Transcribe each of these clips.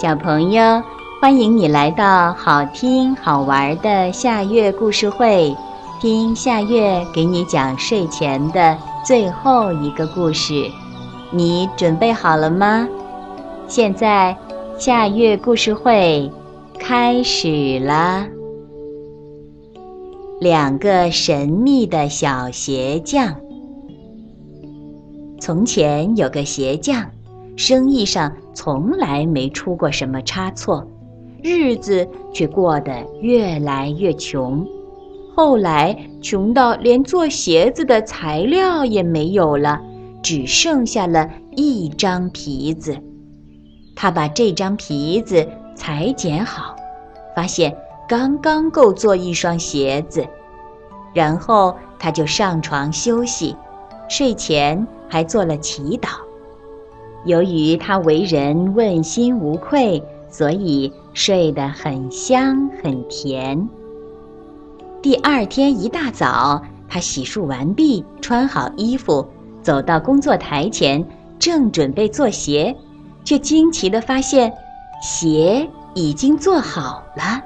小朋友，欢迎你来到好听好玩的夏月故事会，听夏月给你讲睡前的最后一个故事。你准备好了吗？现在夏月故事会开始了。两个神秘的小鞋匠。从前有个鞋匠。生意上从来没出过什么差错，日子却过得越来越穷。后来穷到连做鞋子的材料也没有了，只剩下了一张皮子。他把这张皮子裁剪好，发现刚刚够做一双鞋子。然后他就上床休息，睡前还做了祈祷。由于他为人问心无愧，所以睡得很香很甜。第二天一大早，他洗漱完毕，穿好衣服，走到工作台前，正准备做鞋，却惊奇地发现，鞋已经做好了。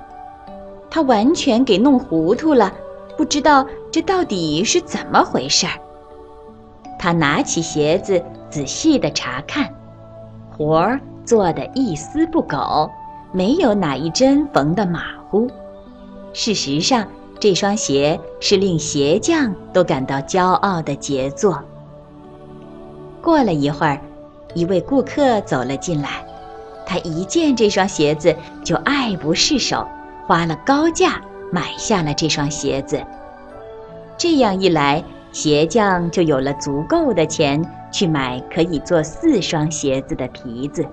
他完全给弄糊涂了，不知道这到底是怎么回事儿。他拿起鞋子，仔细的查看，活儿做的一丝不苟，没有哪一针缝的马虎。事实上，这双鞋是令鞋匠都感到骄傲的杰作。过了一会儿，一位顾客走了进来，他一见这双鞋子就爱不释手，花了高价买下了这双鞋子。这样一来，鞋匠就有了足够的钱去买可以做四双鞋子的皮子。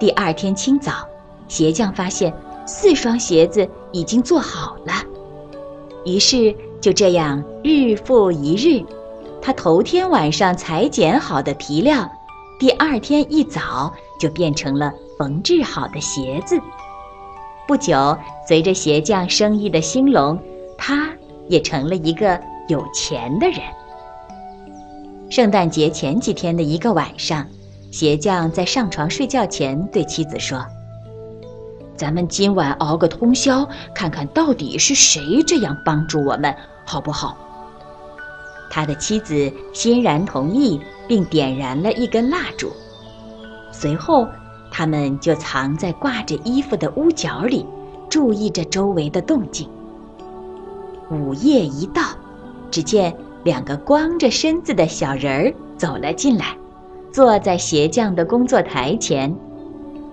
第二天清早，鞋匠发现四双鞋子已经做好了，于是就这样日复一日，他头天晚上裁剪好的皮料，第二天一早就变成了缝制好的鞋子。不久，随着鞋匠生意的兴隆，他也成了一个。有钱的人。圣诞节前几天的一个晚上，鞋匠在上床睡觉前对妻子说：“咱们今晚熬个通宵，看看到底是谁这样帮助我们，好不好？”他的妻子欣然同意，并点燃了一根蜡烛。随后，他们就藏在挂着衣服的屋角里，注意着周围的动静。午夜一到。只见两个光着身子的小人儿走了进来，坐在鞋匠的工作台前。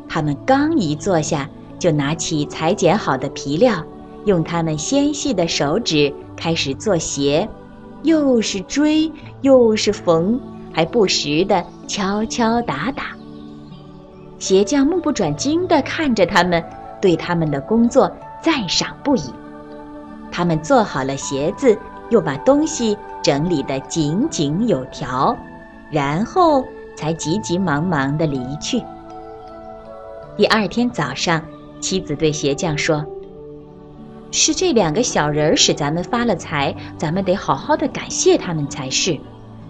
他们刚一坐下，就拿起裁剪好的皮料，用他们纤细的手指开始做鞋，又是锥又是缝，还不时地敲敲打打。鞋匠目不转睛地看着他们，对他们的工作赞赏不已。他们做好了鞋子。又把东西整理得井井有条，然后才急急忙忙地离去。第二天早上，妻子对鞋匠说：“是这两个小人儿使咱们发了财，咱们得好好的感谢他们才是。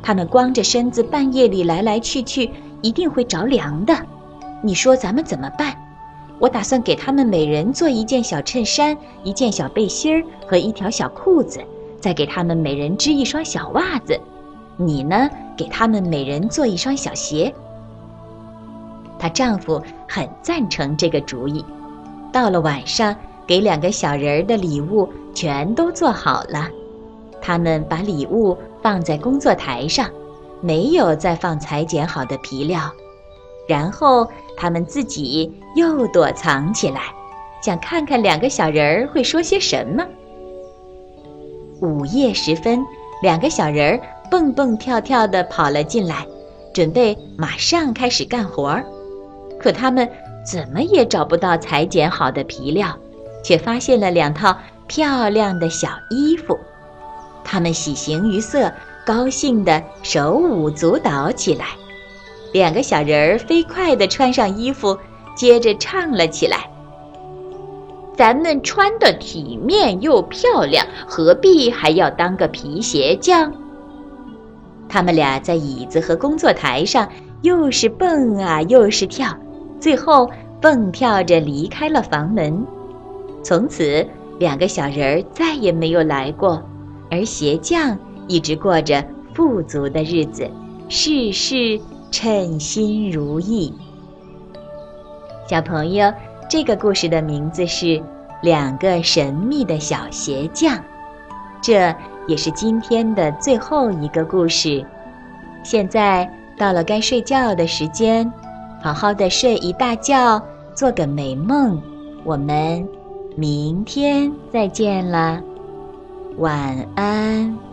他们光着身子半夜里来来去去，一定会着凉的。你说咱们怎么办？我打算给他们每人做一件小衬衫、一件小背心儿和一条小裤子。”再给他们每人织一双小袜子，你呢？给他们每人做一双小鞋。她丈夫很赞成这个主意。到了晚上，给两个小人儿的礼物全都做好了。他们把礼物放在工作台上，没有再放裁剪好的皮料。然后他们自己又躲藏起来，想看看两个小人儿会说些什么。午夜时分，两个小人儿蹦蹦跳跳地跑了进来，准备马上开始干活儿。可他们怎么也找不到裁剪好的皮料，却发现了两套漂亮的小衣服。他们喜形于色，高兴地手舞足蹈起来。两个小人儿飞快地穿上衣服，接着唱了起来。咱们穿的体面又漂亮，何必还要当个皮鞋匠？他们俩在椅子和工作台上又是蹦啊又是跳，最后蹦跳着离开了房门。从此，两个小人儿再也没有来过，而鞋匠一直过着富足的日子，事事称心如意。小朋友，这个故事的名字是《两个神秘的小鞋匠》，这也是今天的最后一个故事。现在到了该睡觉的时间，好好的睡一大觉，做个美梦。我们明天再见了，晚安。